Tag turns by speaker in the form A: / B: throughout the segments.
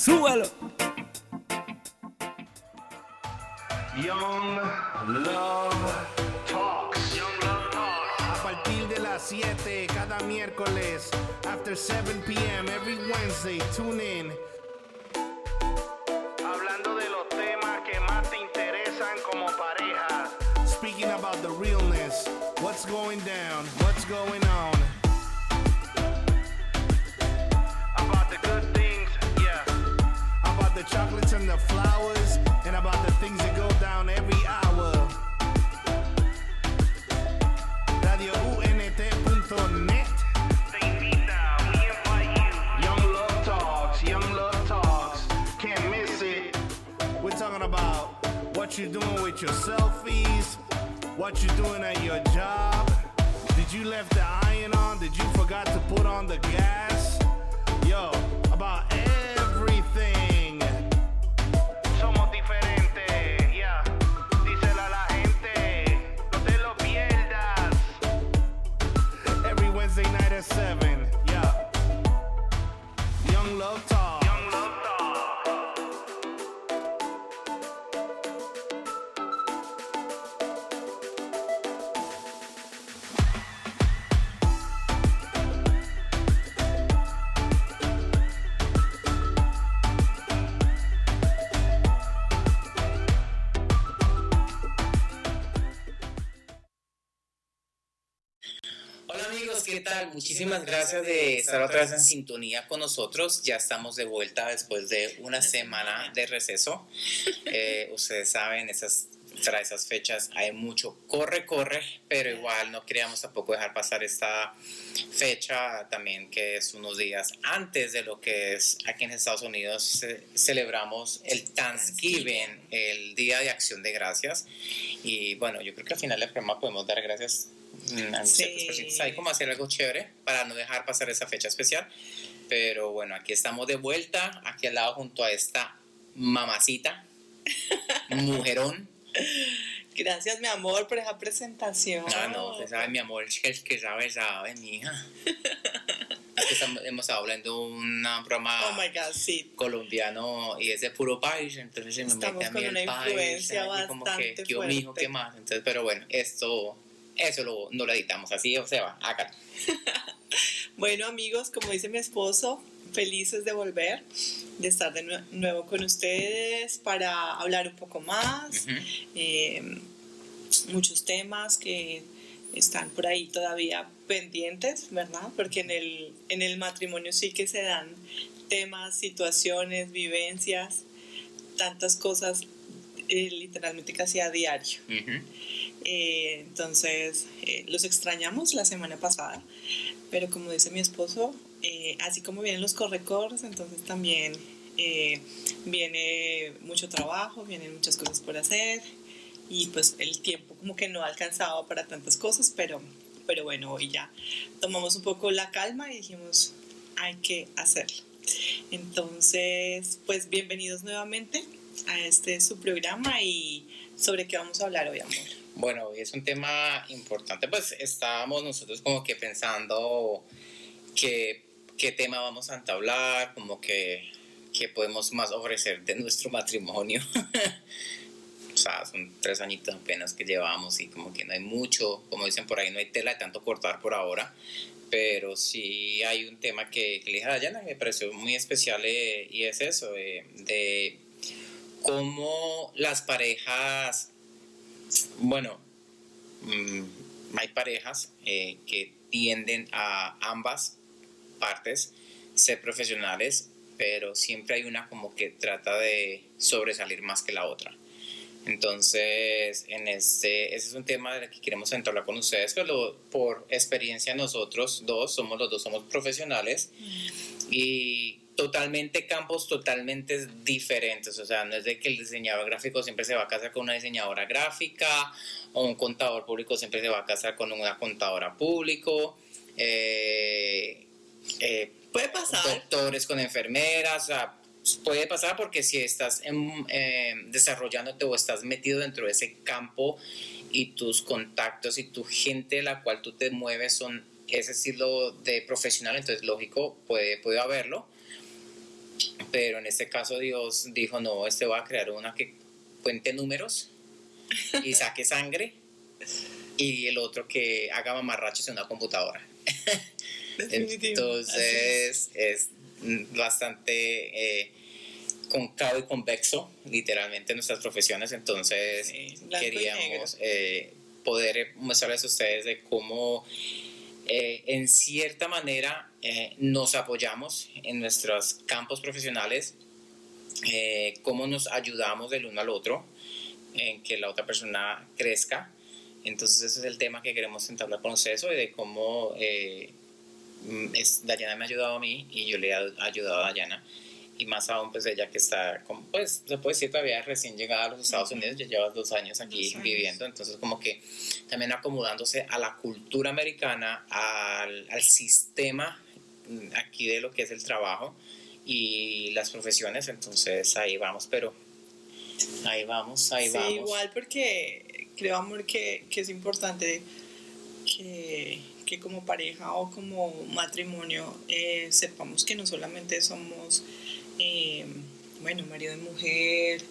A: Súbalo.
B: Young Love Talks.
C: A partir de las 7 cada miércoles, after 7 p.m. every Wednesday, tune in. What you're doing with your selfies, what you're doing at your job. Did you left the iron on? Did you forgot to put on the gas? Yo, about
D: Muchísimas gracias de estar otra vez en sintonía con nosotros. Ya estamos de vuelta después de una semana de receso. Eh, ustedes saben, esas, tras esas fechas hay mucho corre, corre, pero igual no queríamos tampoco dejar pasar esta fecha también que es unos días antes de lo que es aquí en Estados Unidos ce- celebramos el Thanksgiving, el Día de Acción de Gracias. Y bueno, yo creo que al final del programa podemos dar gracias mm, a
E: Sí.
D: Hay como hacer algo chévere para no dejar pasar esa fecha especial. Pero bueno, aquí estamos de vuelta, aquí al lado junto a esta mamacita, mujerón.
E: Gracias, mi amor, por esa presentación.
D: Ah, no, usted sabe, mi amor, es que el que sabe, sabe, mi hija. Es que estamos- hemos estado hablando de un programa
E: Oh my God, sí.
D: colombiano y es de puro país, entonces se me
E: Estamos
D: mete a mí
E: con
D: el
E: una
D: país.
E: influencia
D: así como que,
E: bastante
D: ¿qué mi hijo,
E: fuerte.
D: qué más? Entonces, pero bueno, esto, eso lo, no lo editamos, así o se va, acá.
E: Bueno, amigos, como dice mi esposo, felices de volver, de estar de nue- nuevo con ustedes para hablar un poco más. Eh, muchos temas que están por ahí todavía pendientes, ¿verdad? Porque en el, en el matrimonio sí que se dan temas, situaciones, vivencias, tantas cosas eh, literalmente casi a diario. Eh, entonces, eh, los extrañamos la semana pasada, pero como dice mi esposo, eh, así como vienen los correcores, entonces también eh, viene mucho trabajo, vienen muchas cosas por hacer y pues el tiempo como que no ha alcanzado para tantas cosas, pero, pero bueno, hoy ya tomamos un poco la calma y dijimos, hay que hacerlo. Entonces, pues bienvenidos nuevamente a este su programa y sobre qué vamos a hablar hoy, amor.
D: Bueno, hoy es un tema importante, pues estábamos nosotros como que pensando que, qué tema vamos a entablar, como que, qué podemos más ofrecer de nuestro matrimonio. o sea, son tres añitos apenas que llevamos y como que no hay mucho, como dicen por ahí, no hay tela de tanto cortar por ahora, pero sí hay un tema que, que le dije a Dayana, me pareció muy especial eh, y es eso, eh, de cómo las parejas bueno, mm, hay parejas eh, que tienden a ambas partes ser profesionales, pero siempre hay una como que trata de sobresalir más que la otra. Entonces, en este, ese es un tema del que queremos hablar con ustedes, pero por experiencia nosotros dos, somos los dos somos profesionales y totalmente campos totalmente diferentes. O sea, no es de que el diseñador gráfico siempre se va a casar con una diseñadora gráfica o un contador público siempre se va a casar con una contadora público. Eh, eh,
E: Puede pasar.
D: doctores con enfermeras, o sea, puede pasar porque si estás en, eh, desarrollándote o estás metido dentro de ese campo y tus contactos y tu gente de la cual tú te mueves son ese estilo de profesional, entonces lógico, puede, puede haberlo. Pero en este caso Dios dijo, no, este va a crear una que cuente números y saque sangre y el otro que haga mamarrachos en una computadora.
E: Definitivo.
D: Entonces es bastante eh, concavo y convexo, literalmente, en nuestras profesiones. Entonces
E: Sí,
D: queríamos eh, poder mostrarles a ustedes de cómo, eh, en cierta manera, eh, nos apoyamos en nuestros campos profesionales, eh, cómo nos ayudamos del uno al otro, en que la otra persona crezca. Entonces ese es el tema que queremos entablar con ustedes hoy, de cómo eh, es, Dayana me ha ayudado a mí y yo le he ayudado a Dayana. Y más aún, pues ella que está, como, pues se puede decir todavía recién llegada a los Estados Unidos, ya lleva dos años aquí
E: Dos años.
D: viviendo, entonces como que también acomodándose a la cultura americana, al, al sistema mm, aquí de lo que es el trabajo y las profesiones, entonces ahí vamos, pero ahí vamos, ahí
E: sí,
D: vamos.
E: igual porque creo, amor, que, que es importante que, que como pareja o como matrimonio eh, sepamos que no solamente somos, eh, bueno, marido y mujer,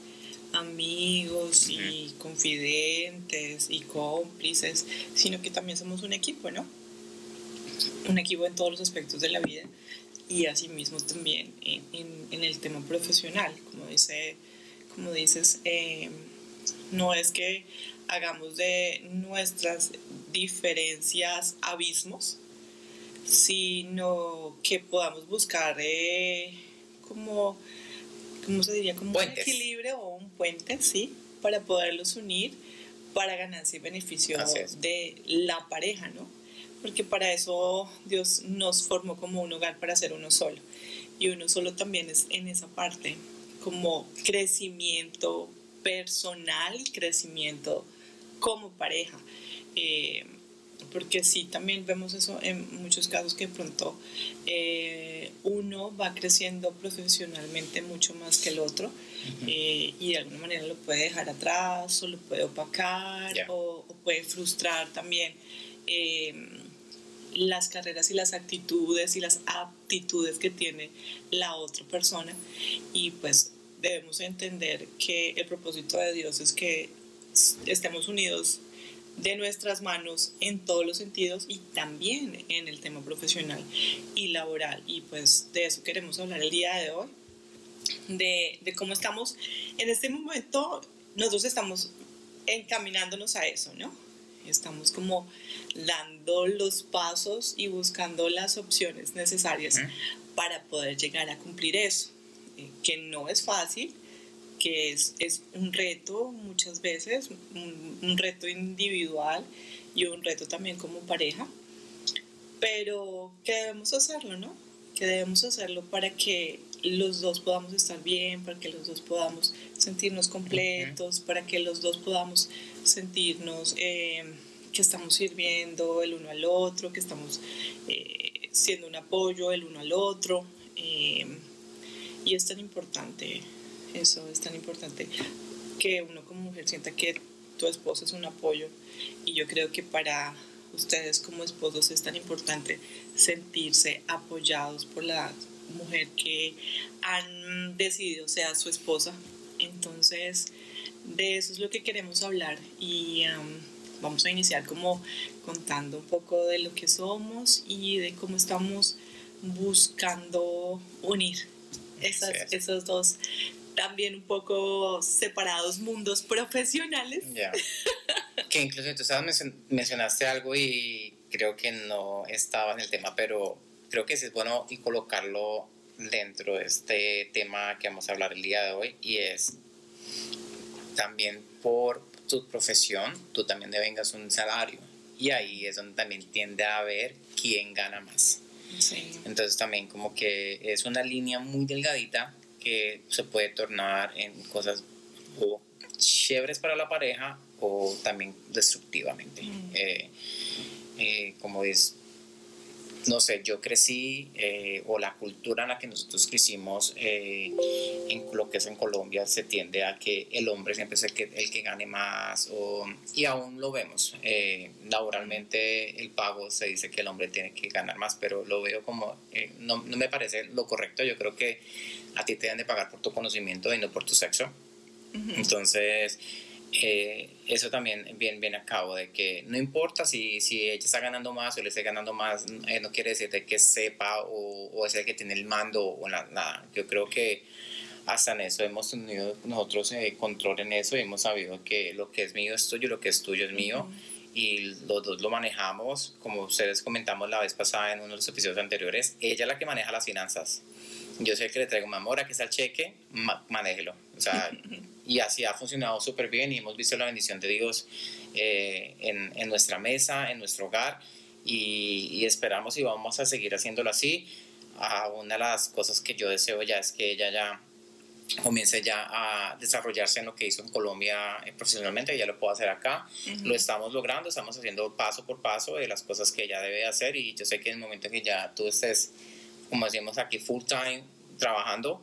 E: amigos y confidentes y cómplices, sino que también somos un equipo, ¿no? Un equipo en todos los aspectos de la vida y asimismo también en, en- en el tema profesional, como dice, como dices, eh, no es que hagamos de nuestras diferencias abismos, sino que podamos buscar eh, como, ¿cómo se diría? Como
D: Puentes.
E: un equilibrio o un puente, ¿sí? Para poderlos unir para ganancia y beneficio de la pareja, ¿no? Porque para eso Dios nos formó como un hogar para ser uno solo. Y uno solo también es en esa parte, como crecimiento personal, crecimiento como pareja. Eh, porque sí, también vemos eso en muchos casos que pronto eh, uno va creciendo profesionalmente mucho más que el otro eh, y de alguna manera lo puede dejar atrás o lo puede opacar o, o puede frustrar también eh, las carreras y las actitudes y las aptitudes que tiene la otra persona y pues debemos entender que el propósito de Dios es que estemos unidos de nuestras manos en todos los sentidos y también en el tema profesional y laboral. Y pues de eso queremos hablar el día de hoy, de, de cómo estamos en este momento, nosotros estamos encaminándonos a eso, ¿no? Estamos como dando los pasos y buscando las opciones necesarias para poder llegar a cumplir eso, eh, que no es fácil, que es, es un reto muchas veces, un, un reto individual y un reto también como pareja, pero que debemos hacerlo, ¿no? Que debemos hacerlo para que los dos podamos estar bien, para que los dos podamos sentirnos completos, para que los dos podamos sentirnos eh, que estamos sirviendo el uno al otro, que estamos eh, siendo un apoyo el uno al otro. eh, y es tan importante, eso es tan importante, que uno como mujer sienta que tu esposo es un apoyo. Y yo creo que para ustedes como esposos es tan importante sentirse apoyados por la mujer que han decidido sea su esposa. Entonces, de eso es lo que queremos hablar y am, vamos a iniciar como contando un poco de lo que somos y de cómo estamos buscando unir esas,
D: es.
E: esos dos también un poco separados mundos profesionales.
D: Ya. que incluso tú mencion- mencionaste algo y creo que no estaba en el tema, pero creo que sí es bueno y colocarlo dentro de este tema que vamos a hablar el día de hoy y es también por tu profesión, tú también devengas un salario y ahí es donde también tiende a ver quién gana más.
E: Sí.
D: Entonces también como que es una línea muy delgadita que se puede tornar en cosas o chéveres para la pareja o también destructivamente. Eh, eh, como es, no sé, yo crecí eh, o la cultura en la que nosotros crecimos en lo que es en Colombia se tiende a que el hombre siempre es el que, el que gane más o, y aún lo vemos. laboralmente el pago se dice que el hombre tiene que ganar más, pero lo veo como, no, no me parece lo correcto. Yo creo que a ti te deben de pagar por tu conocimiento y no por tu sexo. Entonces, eh, eso también viene, viene a cabo de que no importa si, si ella está ganando más o le esté ganando más, eh, no quiere decir que sepa o, o es el que tiene el mando o nada. Yo creo que hasta en eso hemos tenido nosotros eh, control en eso y hemos sabido que lo que es mío es tuyo, lo que es tuyo es mío. Y los dos lo manejamos, como ustedes comentamos la vez pasada en uno de los episodios anteriores, ella es la que maneja las finanzas yo sé que le traigo, mi amor, aquí está el cheque, manéjelo. O sea, y así ha funcionado súper bien y hemos visto la bendición de Dios eh, en, en, nuestra mesa, en nuestro hogar y, y, esperamos y vamos a seguir haciéndolo así. Ah, una de las cosas que yo deseo ya es que ella ya comience ya a desarrollarse en lo que hizo en Colombia eh, profesionalmente, ya lo puedo hacer acá, lo estamos logrando, estamos haciendo paso por paso de las cosas que ella debe hacer y yo sé que en el momento que ya tú estés como decimos aquí, full time trabajando,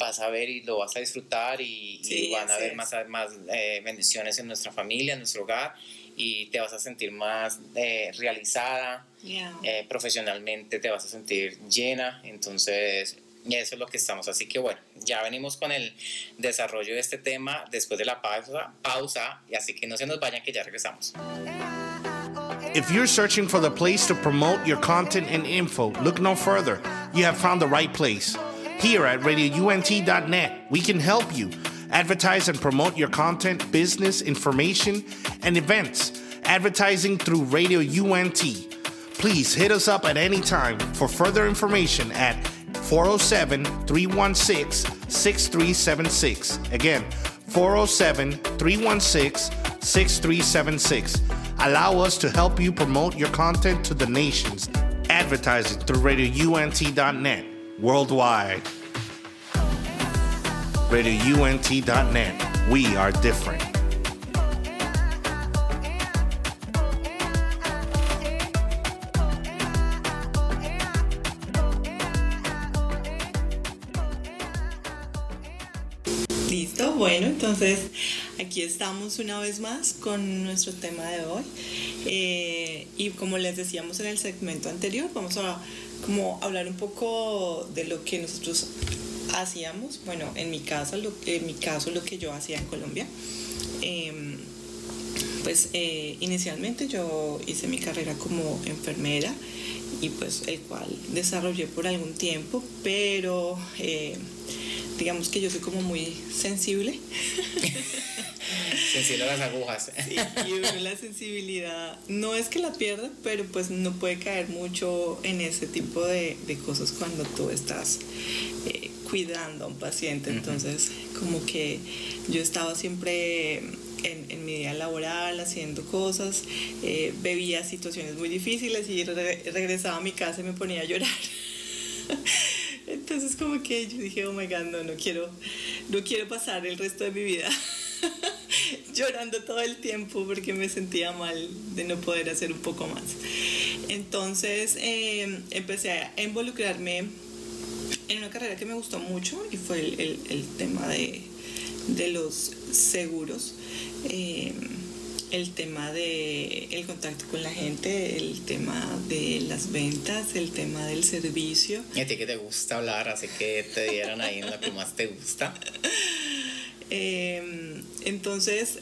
D: vas a ver y lo vas a disfrutar y, van a haber más, más eh, bendiciones en nuestra familia, en nuestro hogar y te vas a sentir más eh, realizada, eh, profesionalmente te vas a sentir llena, entonces eso es lo que estamos. Así que bueno, ya venimos con el desarrollo de este tema después de la pausa, pausa y así que no se nos vayan que ya regresamos.
C: If you're searching for the place to promote your content and info, look no further. You have found the right place. Here at radiount.net, we can help you advertise and promote your content, business, information, and events. Advertising through Radio UNT. Please hit us up at any time for further information at 407 316 6376. Again, 407 316 6376. Allow us to help you promote your content to the nations. Advertising through radiount.net worldwide. RadioUNT.net. We are different.
E: Listo, bueno, entonces aquí estamos una vez más con nuestro tema de hoy. Eh, y como les decíamos en el segmento anterior, vamos a como hablar un poco de lo que nosotros hacíamos. Bueno, en mi, casa, lo, en mi caso, lo que yo hacía en Colombia. Em, pues eh, inicialmente yo hice mi carrera como enfermera y pues el cual desarrollé por algún tiempo, pero eh, digamos que yo soy como muy sensible.
D: sensible a las agujas.
E: Sí, y la sensibilidad no es que la pierda, pero pues no puede caer mucho en ese tipo de, de cosas cuando tú estás eh, cuidando a un paciente. Entonces, como que yo estaba siempre en, en, mi día laboral haciendo cosas, eh, bebía situaciones muy difíciles y regresaba a mi casa y me ponía a llorar. Entonces como que yo dije, oh my God, no, no quiero, no quiero pasar el resto de mi vida llorando todo el tiempo porque me sentía mal de no poder hacer un poco más. Entonces eh, empecé a involucrarme en una carrera que me gustó mucho y fue el, el, el tema de, de, los seguros. Eh, el tema de el contacto con la gente, el tema de las ventas, el tema del servicio.
D: Y a ti que te gusta hablar, así que te dieron ahí en lo que más te gusta.
E: Eh, entonces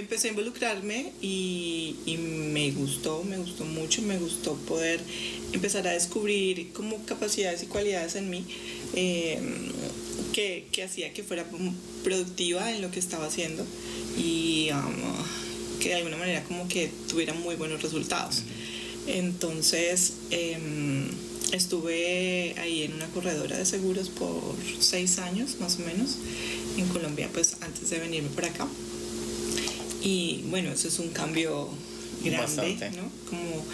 E: empecé a involucrarme y, y, me gustó, me gustó mucho, me gustó poder empezar a descubrir como capacidades y cualidades en mí eh, que, que, hacía que fuera productiva en lo que estaba haciendo y um, que de alguna manera como que tuviera muy buenos resultados. Entonces eh, estuve ahí en una corredora de seguros por seis años más o menos en Colombia, pues antes de venirme por acá. Y bueno, eso es un cambio grande, ¿no? Como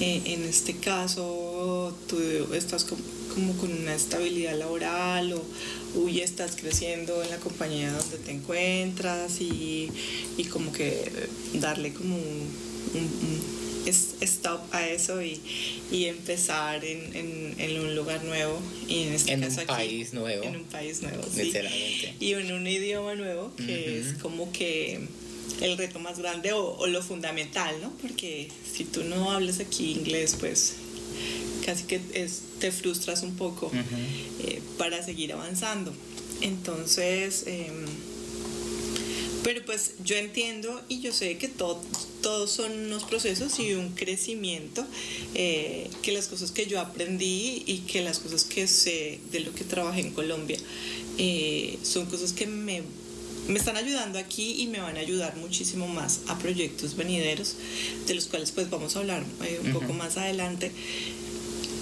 E: eh, en este caso tú estás com- como con una estabilidad laboral o uy, estás creciendo en la compañía donde te encuentras y, y como que darle como un, un- un stop a eso y, y empezar en, en- en un lugar nuevo y en este
D: En
E: caso
D: un
E: aquí,
D: país nuevo.
E: en un país nuevo sí.
D: Literalmente.
E: y en un idioma nuevo que es como que el reto más grande o, o lo fundamental, ¿no? Porque si tú no hablas aquí inglés, pues casi que es- te frustras un poco eh, para seguir avanzando. Entonces, em, pero pues yo entiendo y yo sé que todo, todos son unos procesos y un crecimiento, eh, que las cosas que yo aprendí y que las cosas que sé de lo que trabajé en Colombia eh, son cosas que me, me están ayudando aquí y me van a ayudar muchísimo más a proyectos venideros, de los cuales pues vamos a hablar eh, un poco más adelante.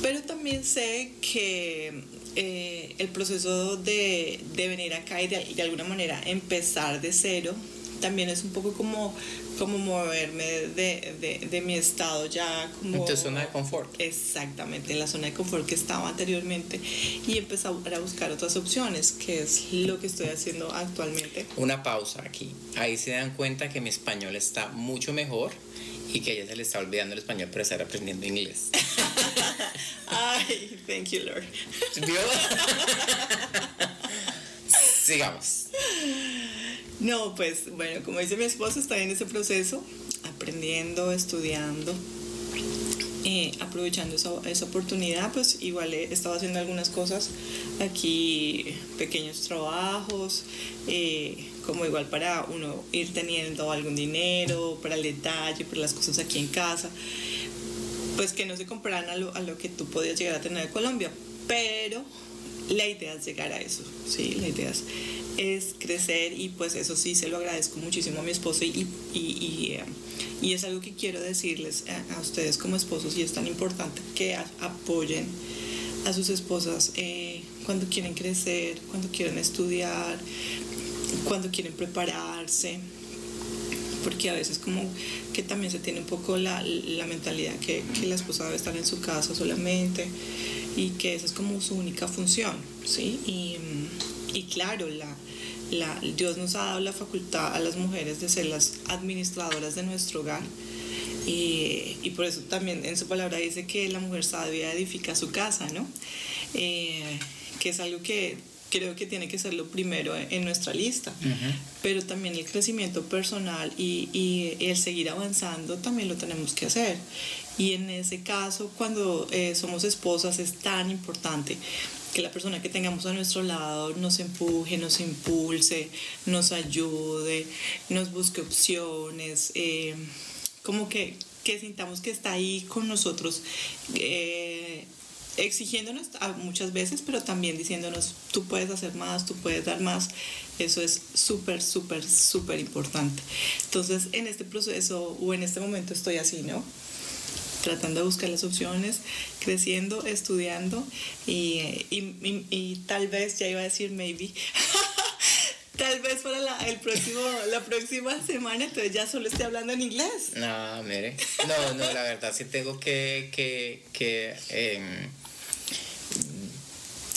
E: Pero también sé que eh, el proceso de, de venir acá y de, de alguna manera empezar de cero también es un poco como, como moverme de, de, de mi estado ya como...
D: En tu zona de confort.
E: Exactamente, en la zona de confort que estaba anteriormente y empezar a buscar otras opciones, que es lo que estoy haciendo actualmente.
D: Una pausa aquí. Ahí se dan cuenta que mi español está mucho mejor y que a ella se le está olvidando el español por estar aprendiendo inglés.
E: Ay, thank you, Lord.
D: ¿Vio? Sigamos.
E: No, pues bueno, como dice mi esposo, está en ese proceso, aprendiendo, estudiando, eh, aprovechando esa, esa oportunidad, pues igual he estado haciendo algunas cosas aquí, pequeños trabajos, eh, como igual para uno ir teniendo algún dinero, para el detalle, para las cosas aquí en casa, pues que no se comparan a lo, a lo que tú podías llegar a tener en Colombia, pero la idea es llegar a eso, sí, la idea es, es crecer y pues eso sí se lo agradezco muchísimo a mi esposo y, y, y, eh, y es algo que quiero decirles a, ustedes como esposos y es tan importante que apoyen a sus esposas eh, cuando quieren crecer, cuando quieren estudiar, cuando quieren prepararse, porque a veces como que también se tiene un poco la, la mentalidad que, que, la esposa debe estar en su casa solamente y que esa es como su única función, ¿sí? Y, y claro, la, la, Dios nos ha dado la facultad a las mujeres de ser las administradoras de nuestro hogar. Y, y, por eso también en su palabra dice que la mujer sabia edifica su casa, ¿no? Eh, que es algo que creo que tiene que ser lo primero en nuestra lista, uh -huh. pero también el crecimiento personal y, y, el seguir avanzando también lo tenemos que hacer. Y en ese caso, cuando eh, somos esposas, es tan importante que la persona que tengamos a nuestro lado nos empuje, nos impulse, nos ayude, nos busque opciones, eh, como que, que sintamos que está ahí con nosotros. Eh, exigiéndonos muchas veces, pero también diciéndonos, tú puedes hacer más, tú puedes dar más. Eso es súper, súper, súper importante. Entonces, en este proceso o en este momento estoy así, ¿no? Tratando de buscar las opciones, creciendo, estudiando y, y, y, tal vez, ya iba a decir maybe, tal vez para la, el próximo, la próxima semana, entonces ya solo estoy hablando en inglés.
D: No, mire. No, no, la verdad sí tengo que, que, que eh,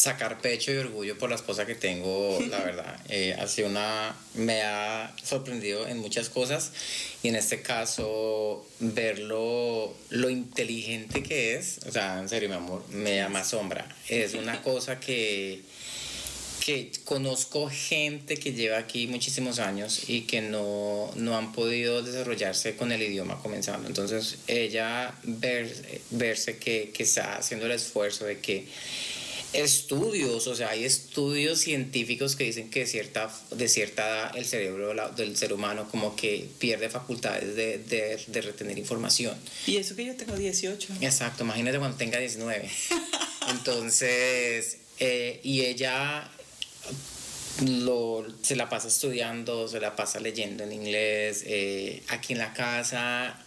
D: sacar pecho y orgullo por la esposa que tengo, la verdad. Eh, ha sido una, me ha sorprendido en muchas cosas y en este caso verlo, lo inteligente que es, o sea, en serio, mi amor, me llama asombra. Es una cosa que que conozco gente que lleva aquí muchísimos años y que no, no han podido desarrollarse con el idioma comenzando. Entonces, ella ver, verse que, que está haciendo el esfuerzo de que estudios, o sea, hay estudios científicos que dicen que de cierta, de cierta edad el cerebro del ser humano como que pierde facultades de, de, de retener información.
E: Y eso que yo tengo 18.
D: Exacto, imagínate cuando tenga 19. Entonces, eh, y ella lo, se la pasa estudiando, se la pasa leyendo en inglés, eh, aquí en la casa.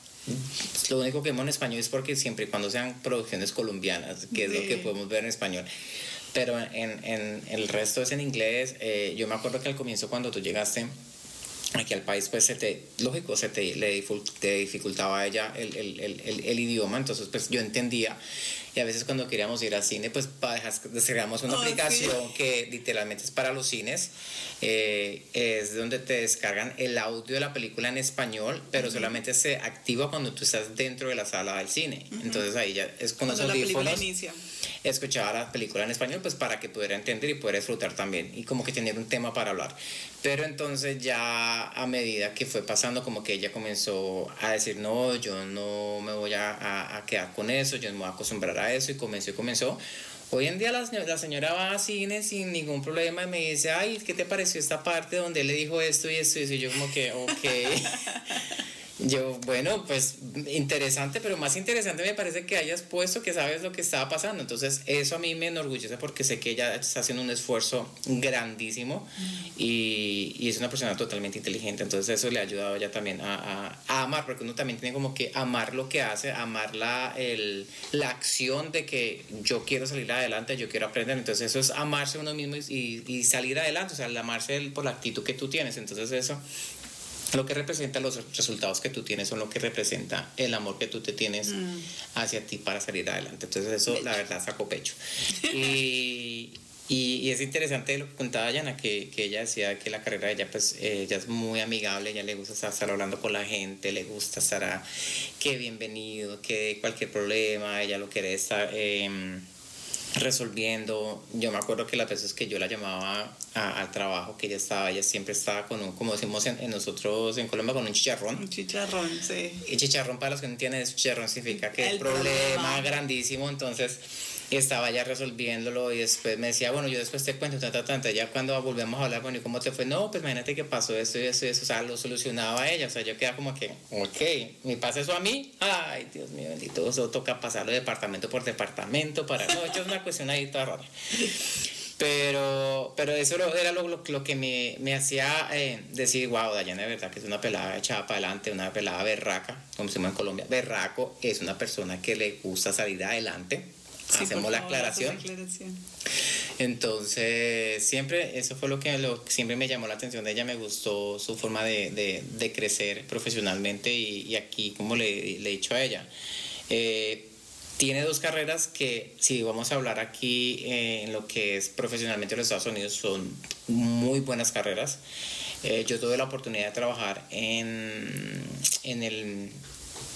D: Lo único que vemos en español es porque siempre y cuando sean producciones colombianas, que es sí. lo que podemos ver en español. Pero en, en el resto es en inglés. Eh, yo me acuerdo que al comienzo cuando tú llegaste, aquí al país pues se te, lógico, se te, le te dificultaba a ella el, el, el, el, el idioma, entonces pues yo entendía y a veces cuando queríamos ir al cine pues descargamos una
E: Oh, sí.
D: aplicación que literalmente es para los cines, eh, es donde te descargan el audio de la película en español, pero solamente se activa cuando tú estás dentro de la sala del cine, entonces ahí ya es con los
E: Cuando la película
D: audífonos
E: inicia.
D: Escuchaba la película en español, pues para que pudiera entender y poder disfrutar también y como que tener un tema para hablar. Pero entonces ya a medida que fue pasando, como que ella comenzó a decir, no, yo no me voy a, a- a quedar con eso, yo no me voy a acostumbrar a eso y comenzó y comenzó. Hoy en día la, señora- la señora va a cine sin ningún problema y me dice, ay, ¿qué te pareció esta parte donde él le dijo esto y esto? Y eso?" Y yo como que, ok. Yo, bueno, pues interesante, pero más interesante me parece que hayas puesto que sabes lo que estaba pasando. Entonces, eso a mí me enorgullece porque sé que ella está haciendo un esfuerzo grandísimo y, y es una persona totalmente inteligente. Entonces, eso le ha ayudado a ella también a, a- a amar, porque uno también tiene como que amar lo que hace, amar la, el, la acción de que yo quiero salir adelante, yo quiero aprender. Entonces, eso es amarse uno mismo y, y salir adelante, o sea, el amarse el- por la actitud que tú tienes. Entonces, eso lo que representa los resultados que tú tienes son lo que representa el amor que tú te tienes hacia ti para salir adelante. Entonces eso la verdad sacó pecho. Y, y, y es interesante lo que contaba Yana, que, que ella decía que la carrera de ella, pues eh, ella es muy amigable, ella le gusta estar, hablando con la gente, le gusta estar a, que bienvenido, que cualquier problema, ella lo quiere estar... em, resolviendo. Yo me acuerdo que las veces que yo la llamaba a- al trabajo, que ella estaba, ella siempre estaba con un, como decimos en, en nosotros en Colombia, con un chicharrón.
E: Un chicharrón, sí.
D: Y chicharrón, para los que no entienden, chicharrón significa que
E: El
D: el problema,
E: problema.
D: grandísimo, entonces estaba ya resolviéndolo y después me decía, bueno, yo después te cuento, tanta, tanta, ya cuando volvemos a hablar, bueno, ¿y cómo te fue? No, pues imagínate que pasó esto y esto y eso, o sea, lo solucionaba ella, o sea, yo quedaba como que, ok, ¿me pasa eso a mí? Ay, Dios mío, bendito, eso toca pasarlo departamento por departamento para, no, es una cuestión ahí toda rara. Pero, pero eso era lo, que me, me hacía eh, decir, wow, Dayana de verdad que es una pelada echada para adelante, una pelada berraca, como decimos en Colombia. Berraco es una persona que le gusta salir adelante.
E: Sí,
D: Hacemos la aclaración.
E: aclaración.
D: Entonces, siempre, eso fue lo que lo, siempre me llamó la atención de ella, me gustó su forma de, de- de crecer profesionalmente y, y aquí, como le, le he dicho a ella, eh, tiene dos carreras que, si vamos a hablar aquí eh, en lo que es profesionalmente en los Estados Unidos, son muy buenas carreras. Eh, yo tuve la oportunidad de trabajar en, en el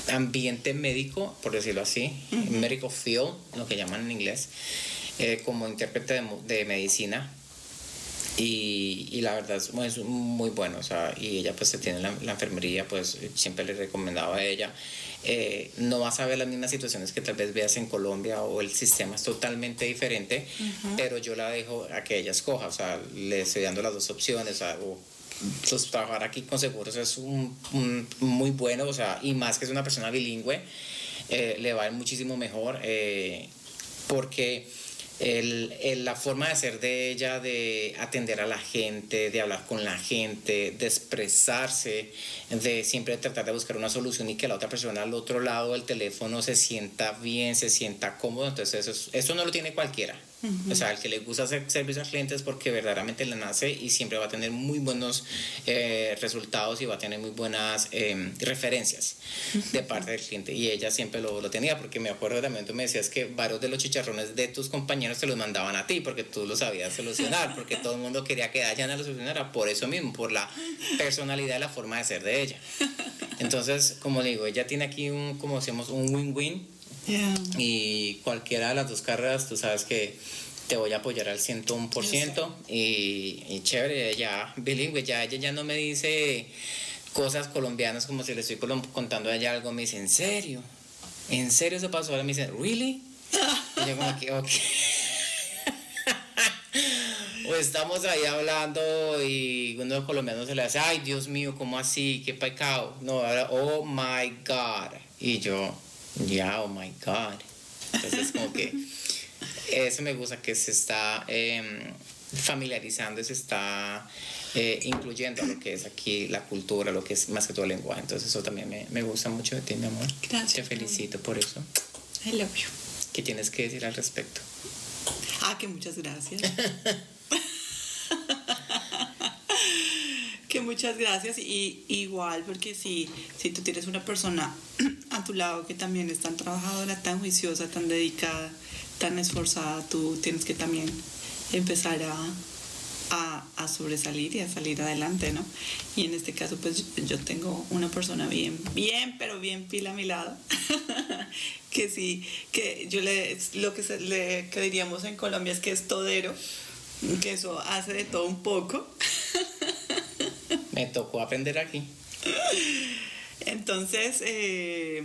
D: ambiente médico, por decirlo así, medical field, lo que llaman en inglés, eh, como intérprete de, medicina. Y, y la verdad es muy, es muy bueno, o sea, y ella pues se tiene la, la enfermería, pues siempre le recomendaba a ella. Eh, no vas a ver las mismas situaciones que tal vez veas en Colombia o el sistema es totalmente diferente, pero yo la dejo a que ella escoja, o sea, le estoy dando las dos opciones, o pues, trabajar aquí con seguros es un, muy bueno, o sea, y más que es una persona bilingüe, eh, le va a ir muchísimo mejor, eh, porque el- la forma de ser de ella, de atender a la gente, de hablar con la gente, de expresarse, de siempre tratar de buscar una solución y que la otra persona al otro lado del teléfono se sienta bien, se sienta cómodo, entonces eso, es- eso no lo tiene cualquiera. O sea, el que le gusta hacer servicio a clientes porque verdaderamente le nace y siempre va a tener muy buenos eh, resultados y va a tener muy buenas eh, referencias de parte del cliente. Y ella siempre lo, lo tenía porque me acuerdo también, tú me decías que varios de los chicharrones de tus compañeros te los mandaban a ti porque tú lo sabías solucionar, porque todo el mundo quería que Dayana lo solucionara por eso mismo, por la personalidad y la forma de ser de ella. Entonces, como digo, ella tiene aquí un, como decimos, un win-win
E: Yeah.
D: y cualquiera de las dos carreras, tú sabes que te voy a apoyar al 101% y, y chévere, ya bilingüe, ya ella ya no me dice cosas colombianas como si le estoy contando a ella algo, me dice, ¿en serio? ¿En serio eso pasó? Ahora me dice, ¿really? Y yo como que, ok. O estamos ahí hablando y uno de los colombianos se le hace, ay Dios mío, ¿cómo así? ¿Qué pecado? No, ahora, oh my God. Y yo, ya, oh my God. Entonces, como que eso me gusta que se está em, familiarizando, se está eh, incluyendo lo que es aquí la cultura, lo que es más que todo el lenguaje. Entonces, eso también me, me gusta mucho de ti, mi amor.
E: Gracias,
D: Te felicito por eso.
E: I love you.
D: ¿Qué tienes que decir al respecto?
E: Ah, que muchas gracias. que muchas gracias. Y igual, porque si, si tú tienes una persona a tu lado que también es tan trabajadora, tan juiciosa, tan dedicada, tan esforzada, tú tienes que también empezar a, a, a sobresalir y a salir adelante, ¿no? Y en este caso, pues yo tengo una persona bien, bien, pero bien pila a mi lado, que sí, que yo le, lo que, le, que diríamos en Colombia es que es todero, que eso hace de todo un poco.
D: Me tocó aprender aquí.
E: Entonces, eh,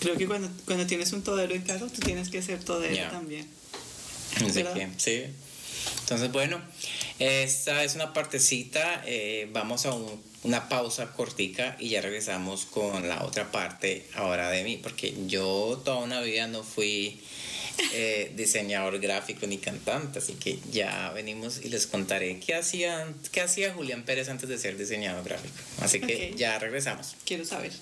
E: creo que cuando, cuando tienes un todero en casa, tú tienes que ser todero también.
D: Así
E: ¿Verdad?
D: que, sí. Entonces, bueno, esta es una partecita. eh, vamos a un- una pausa cortica y ya regresamos con la otra parte ahora de mí, porque yo toda una vida no fui eh, diseñador gráfico ni cantante, así que ya venimos y les contaré qué hacía, qué hacía Julián Pérez antes de ser diseñador gráfico. Así que ya regresamos.
E: Quiero saber.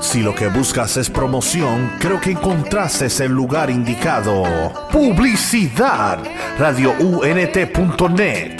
C: Si lo que buscas es promoción, creo que encontraste el lugar indicado. Publicidad. RadioUNT.net.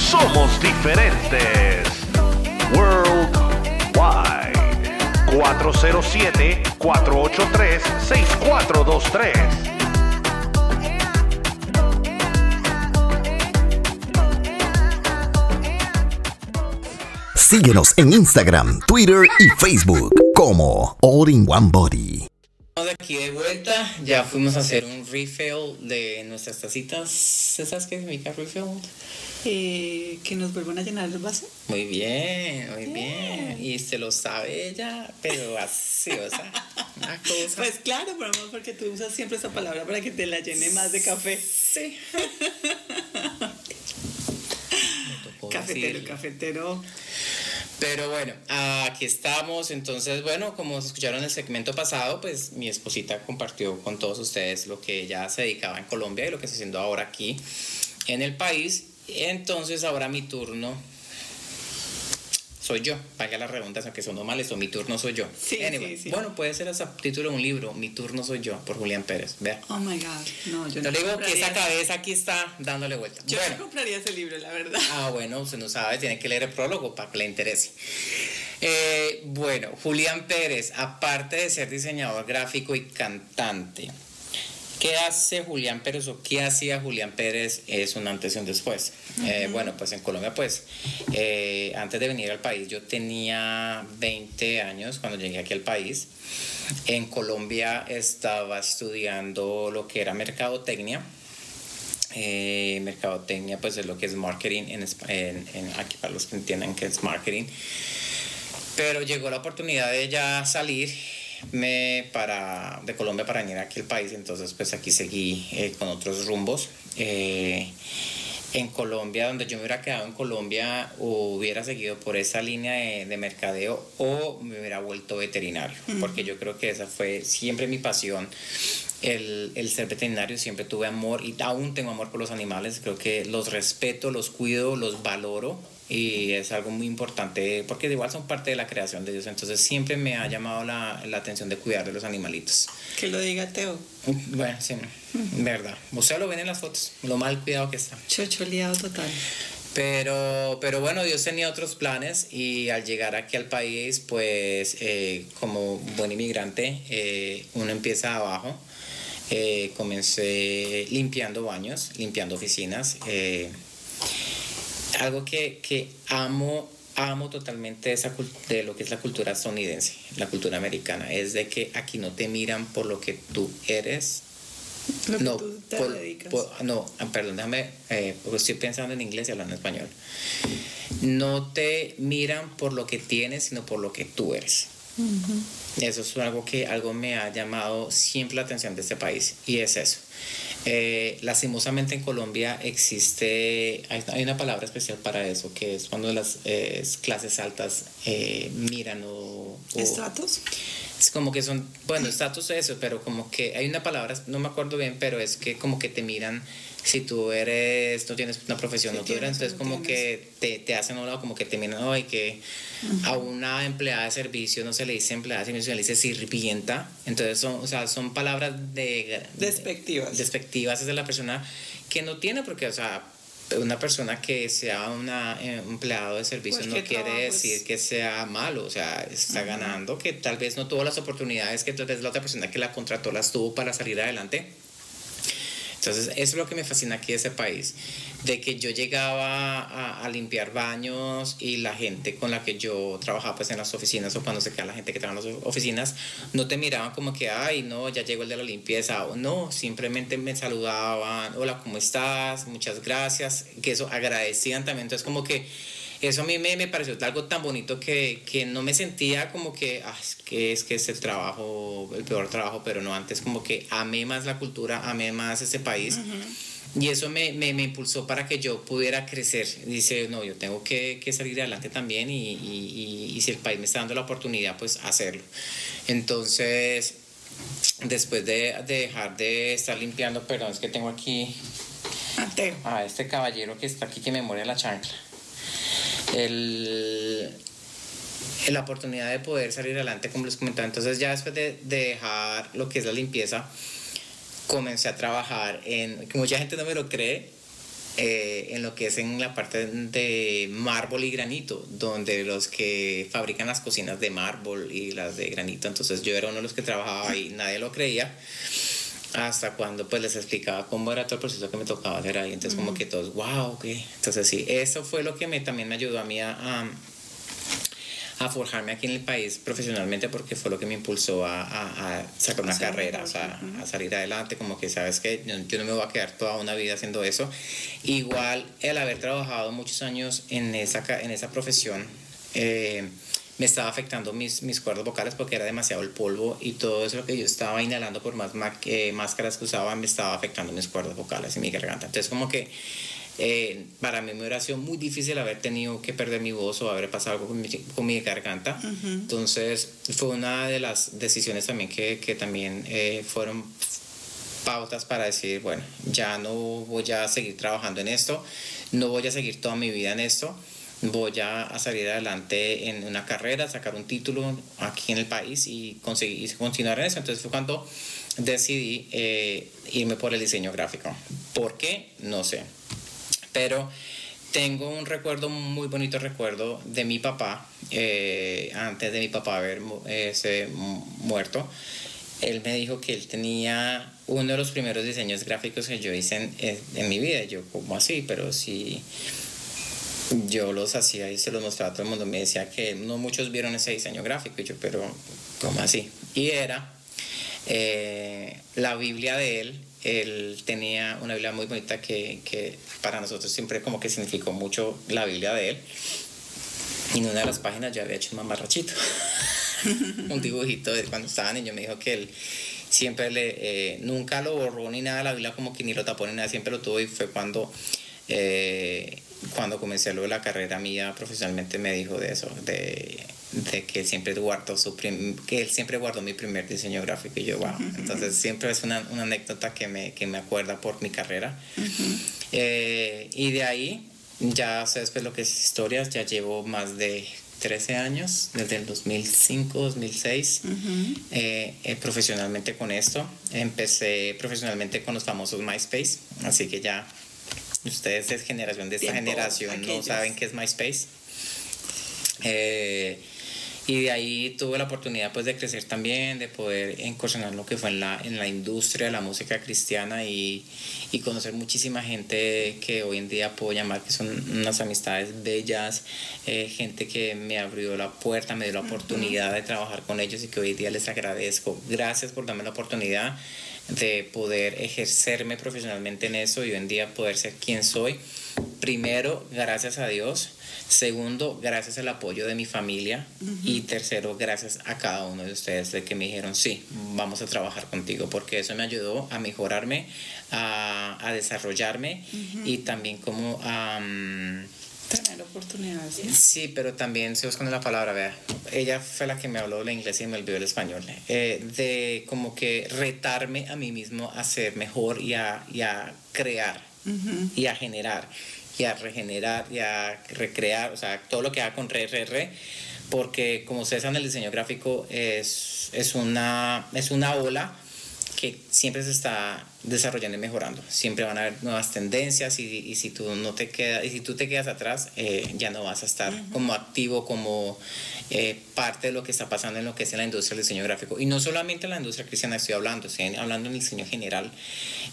C: Somos diferentes. Worldwide. 407-483-6423.
F: Síguenos en Instagram, Twitter y Facebook como All in One Body.
D: Aquí de vuelta, ya fuimos a hacer un refill de nuestras tacitas. ¿Sabes qué significa refill?
E: Eh, que nos vuelvan a llenar el vaso.
D: Muy bien, muy bien. Y se lo sabe ella, pero así, o sea, una cosa.
E: Pues claro, pero amor, porque tú usas siempre esa palabra para que te la llene más de café.
D: Sí.
E: Cafetero,
D: decirlo.
E: cafetero.
D: Pero bueno, aquí estamos. Entonces, bueno, como escucharon en el segmento pasado, pues mi esposita compartió con todos ustedes lo que ella se dedicaba en Colombia y lo que está haciendo ahora aquí en el país. Entonces, ahora mi turno soy yo. Vaya la redundancia, que sonó mal eso. Mi turno soy yo.
E: Sí,
D: Anyway,
E: sí, sí.
D: Bueno, puede ser hasta título de un libro. Mi turno soy yo, por Julián Pérez. Vea.
E: Oh my God. No, yo no
D: le digo que esa cabeza aquí está dándole vuelta.
E: Yo
D: bueno.
E: no compraría ese libro, la verdad.
D: Ah, bueno, usted no sabe, tiene que leer el prólogo para que le interese. Eh, bueno, Julián Pérez, aparte de ser diseñador gráfico y cantante, ¿qué hace Julián Pérez o qué hacía Julián Pérez? Es un antes y un después. Eh, bueno, pues en Colombia, pues, eh, antes de venir al país, yo tenía 20 años cuando llegué aquí al país. En Colombia estaba estudiando lo que era mercadotecnia. Eh, mercadotecnia, pues es lo que es marketing en, en- en- aquí para los que entiendan que es marketing. Pero llegó la oportunidad de ya salir me para, de Colombia para venir aquí al país, entonces pues aquí seguí eh, con otros rumbos. Eh, en Colombia, donde yo me hubiera quedado en Colombia, hubiera seguido por esa línea de, de mercadeo o me hubiera vuelto veterinario, porque yo creo que esa fue siempre mi pasión. El, el ser veterinario siempre tuve amor y aún tengo amor por los animales. Creo que los respeto, los cuido, los valoro y es algo muy importante porque de igual son parte de la creación de Dios. Entonces siempre me ha llamado la, la atención de cuidar de los animalitos.
E: Que lo diga Teo.
D: Bueno, sí, verdad. Usted lo ven en las fotos, lo mal cuidado que está.
E: Chocholeado total.
D: Pero, pero bueno, Dios tenía otros planes y al llegar aquí al país, pues eh, como buen inmigrante, eh, uno empieza abajo. Eh, comencé limpiando baños, limpiando oficinas. Algo que, que amo, amo totalmente esa, de lo que es la cultura estadounidense, la cultura americana, es de que aquí no te miran por lo que tú eres,
E: Lo que
D: no,
E: tú te
D: por-
E: dedicas.
D: por- no, ah, perdón, déjame, eh, porque estoy pensando en inglés y hablando en español. No te miran por lo que tienes, sino por lo que tú eres. Eso es algo que algo me ha llamado siempre la atención de este país y es eso. Eh, lastimosamente en Colombia existe, hay, hay una palabra especial para eso, que es cuando las eh, clases altas eh, miran o... o-
E: ¿Estratos?
D: es como que son, bueno, estatus eso, pero como que hay una palabra, no me acuerdo bien, pero es que como que te miran si tú eres, no tienes una profesión,
E: Si
D: no
E: tienes
D: entonces
E: no
D: como que te, te hacen a un lado, como que te miran, ay, que a una empleada de servicio no se le dice empleada de servicio, se le dice sirvienta, entonces son, o sea, son palabras de...
E: Despectivas.
D: Despectivas es de la persona que no tiene, porque, o sea, una persona que sea una eh, empleado de servicio no
E: Cualquier
D: quiere
E: trabajo es-
D: decir que sea malo, o sea, está ganando, que tal vez no tuvo las oportunidades que tal vez la otra persona que la contrató las tuvo para salir adelante. Entonces, eso es lo que me fascina aquí de ese país, de que yo llegaba a, limpiar baños y la gente con la que yo trabajaba pues en las oficinas o cuando se queda la gente que trabaja en las oficinas, no te miraban como que, ay, no, ya llegó el de la limpieza, o no, simplemente me saludaban, hola, ¿cómo estás? Muchas gracias, que eso agradecían también, entonces como que eso a mí me, me pareció algo tan bonito que, que no me sentía como que, ah, es que es que es el trabajo, el peor trabajo, pero no, antes como que amé más la cultura, amé más este país. Y eso me, me, me impulsó para que yo pudiera crecer. Dice, no, yo tengo que, que salir adelante también y, y, y, y si el país me está dando la oportunidad, pues hacerlo. Entonces, después de, de dejar de estar limpiando, perdón, es que tengo aquí a este caballero que está aquí que me muere la chancla. El, la oportunidad de poder salir adelante, como les comentaba. Entonces ya después de, de dejar lo que es la limpieza, comencé a trabajar en, que mucha gente no me lo cree, eh, en lo que es en la parte de mármol y granito, donde los que fabrican las cocinas de mármol y las de granito, entonces yo era uno de los que trabajaba y nadie lo creía hasta cuando pues les explicaba cómo era todo el proceso que me tocaba hacer ahí. Entonces como que todos wow ok entonces sí eso fue lo que me también me ayudó a mí a, a, a forjarme aquí en el país profesionalmente porque fue lo que me impulsó a, a, a sacar una carrera o sea a salir adelante como que sabes que yo, yo no me voy a quedar toda una vida haciendo eso igual el haber trabajado muchos años en esa en esa profesión eh, me estaba afectando mis, mis cuerdas vocales porque era demasiado el polvo y todo eso que yo estaba inhalando por más eh, máscaras que usaba me estaba afectando mis cuerdas vocales y mi garganta. Entonces como que eh, para mí me hubiera sido muy difícil haber tenido que perder mi voz o haber pasado algo con mi, con mi garganta. Entonces fue una de las decisiones también que, que también eh, fueron pautas para decir, bueno, ya no voy a seguir trabajando en esto, no voy a seguir toda mi vida en esto, voy a, salir adelante en una carrera, sacar un título aquí en el país y conseguir continuar en eso. Entonces fue cuando decidí eh, irme por el diseño gráfico. ¿Por qué? No sé. Pero tengo un recuerdo, muy bonito recuerdo de mi papá, eh, antes de mi papá haber muerto. Él me dijo que él tenía uno de los primeros diseños gráficos que yo hice en, mi vida. Yo, ¿cómo así? Pero si yo los hacía y se los mostraba a todo el mundo, me decía que no muchos vieron ese diseño gráfico. Y yo, pero ¿cómo así? Y era eh, la Biblia de él. Él tenía una Biblia muy bonita que, que para nosotros siempre como que significó mucho la Biblia de él. Y en una de las páginas yo había hecho un mamarrachito. un dibujito de cuando estaba niño. Me dijo que él siempre le, eh, nunca lo borró ni nada la Biblia, como que ni lo tapó ni nada, siempre lo tuvo. Y fue cuando, eh, cuando comencé lo de la carrera mía profesionalmente, me dijo de eso, de, de que él siempre guardó su prim- que él siempre guardó mi primer diseño gráfico. Y yo, wow. Entonces, siempre es una, una anécdota que me, que me acuerda por mi carrera. Eh, y de ahí, ya sé después lo que es historias, ya llevo más de 13 años, desde el 2005, 2006, eh, eh, profesionalmente con esto. Empecé profesionalmente con los famosos MySpace, así que ya ustedes es generación de esta
E: Tiempos
D: generación, no
E: aquellos.
D: saben qué es MySpace. Eh, y de ahí tuve la oportunidad pues de crecer también, de poder incursionar lo que fue en la, en la industria de la música cristiana y, y conocer muchísima gente que hoy en día puedo llamar que son unas amistades bellas, eh, gente que me abrió la puerta, me dio la oportunidad de trabajar con ellos y que hoy día les agradezco. Gracias por darme la oportunidad de poder ejercerme profesionalmente en eso y hoy en día poder ser quien soy primero, gracias a Dios. Segundo, gracias al apoyo de mi familia. Y tercero, gracias a cada uno de ustedes de que me dijeron, sí, vamos a trabajar contigo, porque eso me ayudó a mejorarme, a, a desarrollarme y también como a...
E: Tener oportunidades.
D: Sí, pero también se con la palabra, vea. Ella fue la que me habló el inglés y me olvidó el español. Eh, de como que retarme a mí mismo a ser mejor y a, y a crear y a generar y a regenerar y a recrear, o sea, todo lo que haga con re, re, re, porque como ustedes saben, el diseño gráfico es, es, una, es una ola que siempre se está desarrollando y mejorando. Siempre van a haber nuevas tendencias y, y si tú no te quedas, y si tú te quedas atrás, eh, ya no vas a estar como activo, como eh, parte de lo que está pasando en lo que es en la industria del diseño gráfico. Y no solamente en la industria cristiana estoy hablando, estoy hablando en el diseño general,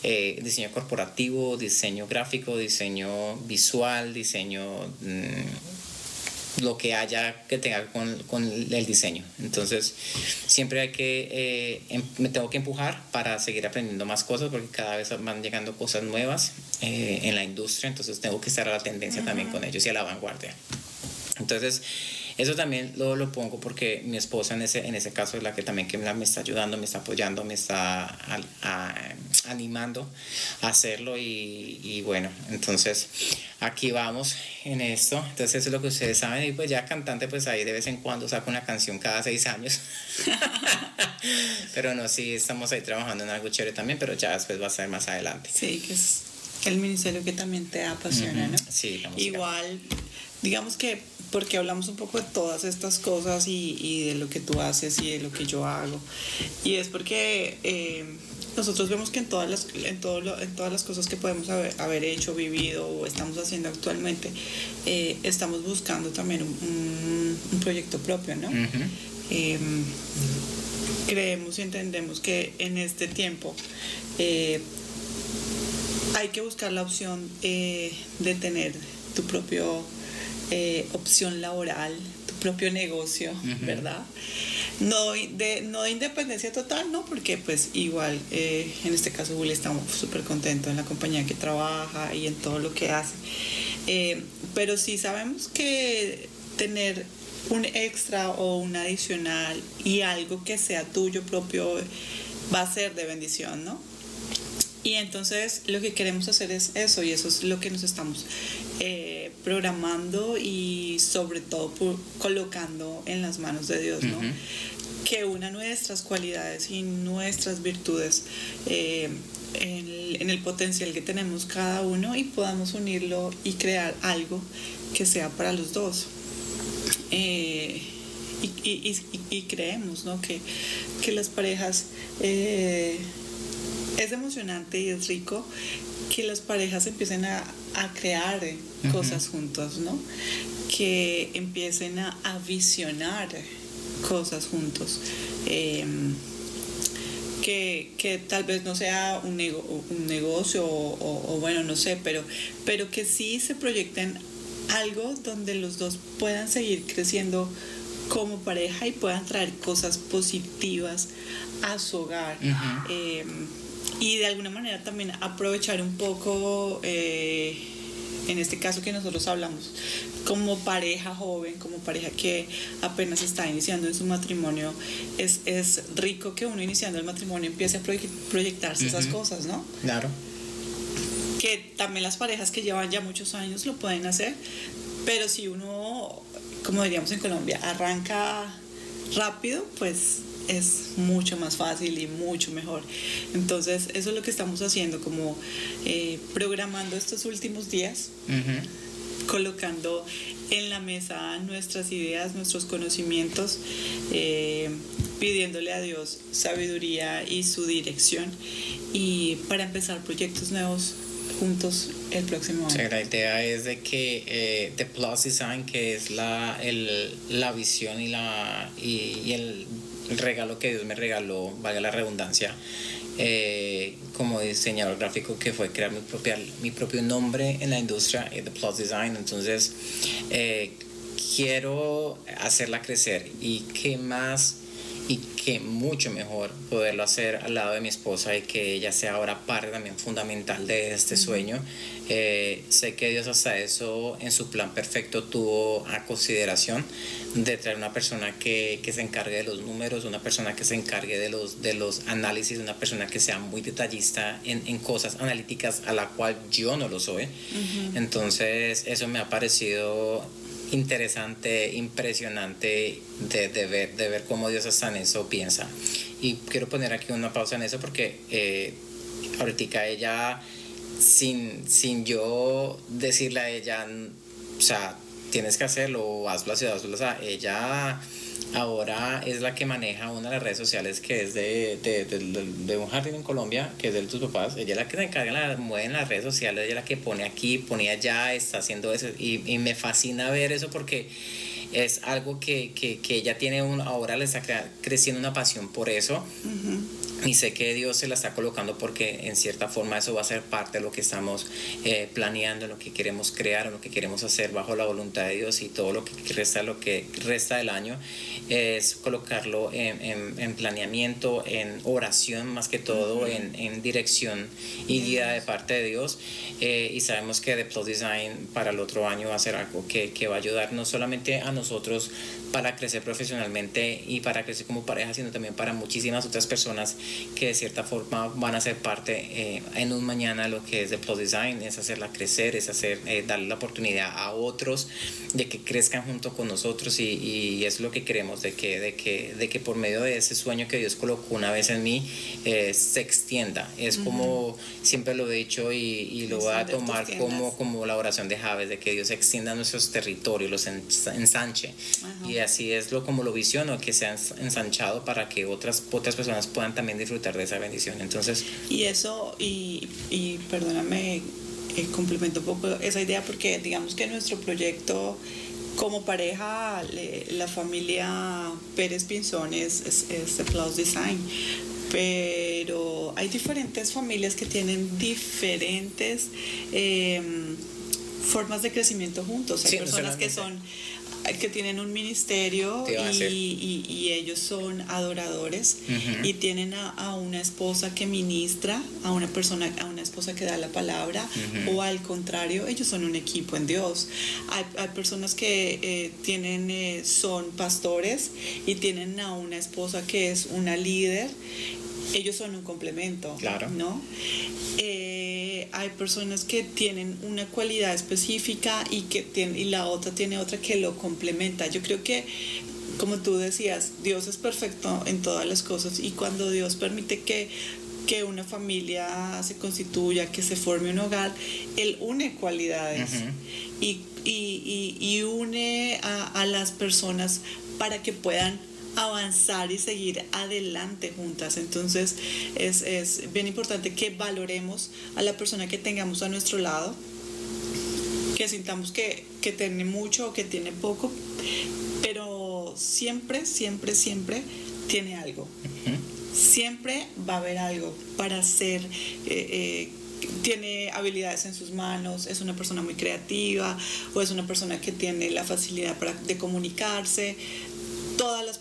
D: eh, diseño corporativo, diseño gráfico, diseño visual, diseño... mm, lo que haya que tenga con, con el diseño. Entonces, siempre hay que, eh, em- me tengo que empujar para seguir aprendiendo más cosas porque cada vez van llegando cosas nuevas eh, en la industria, entonces tengo que estar a la tendencia también con ellos y a la vanguardia. Entonces, eso también lo, lo pongo porque mi esposa en ese, en ese caso es la que también que me, me está ayudando, me está apoyando, me está al- a- animando a hacerlo y, y bueno, entonces aquí vamos en esto. Entonces eso es lo que ustedes saben y pues ya cantante pues ahí de vez en cuando saco una canción cada seis años. pero no, sí, estamos ahí trabajando en algo chévere también, pero ya después va a ser más adelante.
E: Sí, que es el ministerio que también te apasiona, ¿no?
D: Sí, la.
E: Igual, digamos que porque hablamos un poco de todas estas cosas y, y de lo que tú haces y de lo que yo hago. Y es porque eh, nosotros vemos que en todas las, en todo lo- en todas las cosas que podemos haber, haber hecho, vivido o estamos haciendo actualmente, eh, estamos buscando también un, un- un proyecto propio, ¿no? Eh, creemos y entendemos que en este tiempo eh, hay que buscar la opción eh, de tener tu propio eh, opción laboral, tu propio negocio, ¿verdad? No de, no de independencia total, ¿no? Porque pues igual, eh, en este caso Willy estamos súper contentos en la compañía que trabaja y en todo lo que hace. Eh, pero sí sabemos que tener un extra o un adicional y algo que sea tuyo propio va a ser de bendición, ¿no? Y entonces lo que queremos hacer es eso y eso es lo que nos estamos eh, programando y sobre todo colocando en las manos de Dios, ¿no? Que una nuestras cualidades y nuestras virtudes eh, en, el, en el potencial que tenemos cada uno y podamos unirlo y crear algo que sea para los dos. Eh, y, y- y- y creemos ¿no? que, que las parejas eh, es emocionante y es rico que las parejas empiecen a, a crear eh, cosas juntos, ¿no? Que empiecen a, a visionar cosas juntos. Em, que, que tal vez no sea un, nego- un negocio o, o- o bueno, no sé, pero, pero que sí se proyecten algo donde los dos puedan seguir creciendo como pareja y puedan traer cosas positivas a su hogar. Eh, y de alguna manera también aprovechar un poco, eh, en este caso que nosotros hablamos, como pareja joven, como pareja que apenas está iniciando en su matrimonio, es, es rico que uno iniciando el matrimonio empiece a proye- proyectarse esas cosas, ¿no?
D: Claro.
E: que también las parejas que llevan ya muchos años lo pueden hacer, pero si uno, como diríamos en Colombia, arranca rápido, pues es mucho más fácil y mucho mejor. Entonces, eso es lo que estamos haciendo, como eh, programando estos últimos días, colocando en la mesa nuestras ideas, nuestros conocimientos, eh, pidiéndole a Dios sabiduría y su dirección y para empezar proyectos nuevos juntos el próximo año.
D: la idea es de que eh, The Plus Design, que es la, el, la visión y, la, y, y el, el regalo que Dios me regaló, valga la redundancia, eh, como diseñador gráfico, que fue crear mi, propia, mi propio nombre en la industria, eh, The Plus Design. Entonces, eh, quiero hacerla crecer y qué más y que mucho mejor poderlo hacer al lado de mi esposa y que ella sea ahora parte también fundamental de este sueño. Eh, sé que Dios hasta eso en su plan perfecto tuvo a consideración de traer una persona que, que, se encargue de los números, una persona que se encargue de los, de los análisis, una persona que sea muy detallista en, en cosas analíticas a la cual yo no lo soy. Entonces eso me ha parecido interesante, impresionante de, de, ver, de ver cómo Dios hasta en eso piensa. Y quiero poner aquí una pausa en eso porque eh, ahorita ella, sin, sin yo decirle a ella, o sea, tienes que hacerlo, hazlo así, hazlo, o sea, ella ahora es la que maneja una de las redes sociales que es de, de, de, de un jardín en Colombia, que es de tus papás. Ella es la que se encarga, la mueve en las redes sociales, ella es la que pone aquí, pone allá, está haciendo eso. Y, y me fascina ver eso porque es algo que, que, que ella tiene un, ahora le está creciendo una pasión por eso. Y sé que Dios se la está colocando porque en cierta forma eso va a ser parte de lo que estamos eh, planeando, lo que queremos crear, lo que queremos hacer bajo la voluntad de Dios y todo lo que resta, lo que resta del año es colocarlo en, en, en planeamiento, en oración más que todo, en, en, dirección y guía de parte de Dios. Eh, y sabemos que The Plus Design para el otro año va a ser algo que, que va a ayudar no solamente a nosotros para crecer profesionalmente y para crecer como pareja, sino también para muchísimas otras personas que de cierta forma van a ser parte eh, en un mañana lo que es de Plus Design, es hacerla crecer, es hacer, eh, darle la oportunidad a otros de que crezcan junto con nosotros y, y, es lo que queremos, de que, de, que, de que por medio de ese sueño que Dios colocó una vez en mí eh, se extienda. Es uh -huh. como siempre lo he dicho y, y lo voy a tomar como, como la oración de Javes, de que Dios extienda nuestros territorios, los ensanche. Uh -huh. Y así es lo como lo visiono, que sea ensanchado para que otras, otras personas puedan también disfrutar de esa bendición. Entonces,
E: y eso, y, y perdóname, eh, complemento un poco esa idea porque digamos que nuestro proyecto como pareja, le, la familia Pérez Pinzón es, es, es Plus Design, pero hay diferentes familias que tienen diferentes eh, formas de crecimiento juntos. Hay sí, personas que son que tienen un ministerio y, y, y, ellos son adoradores uh -huh. y tienen a, a, una esposa que ministra, a una persona, a una esposa que da la palabra, uh -huh. o al contrario, ellos son un equipo en Dios. Hay, hay personas que eh, tienen, eh, son pastores y tienen a una esposa que es una líder ellos son un complemento,
D: claro.
E: ¿no? Eh, hay personas que tienen una cualidad específica y, que tiene, y la otra tiene otra que lo complementa. Yo creo que, como tú decías, Dios es perfecto en todas las cosas y cuando Dios permite que que una familia se constituya, que se forme un hogar, Él une cualidades uh -huh. y, y, y, y, une a, a las personas para que puedan avanzar y seguir adelante juntas. Entonces es, es, bien importante que valoremos a la persona que tengamos a nuestro lado, que sintamos que, que tiene mucho o que tiene poco, pero siempre, siempre, siempre tiene algo. Uh -huh. Siempre va a haber algo para hacer. Eh, eh, tiene habilidades en sus manos, es una persona muy creativa o es una persona que tiene la facilidad para, de comunicarse,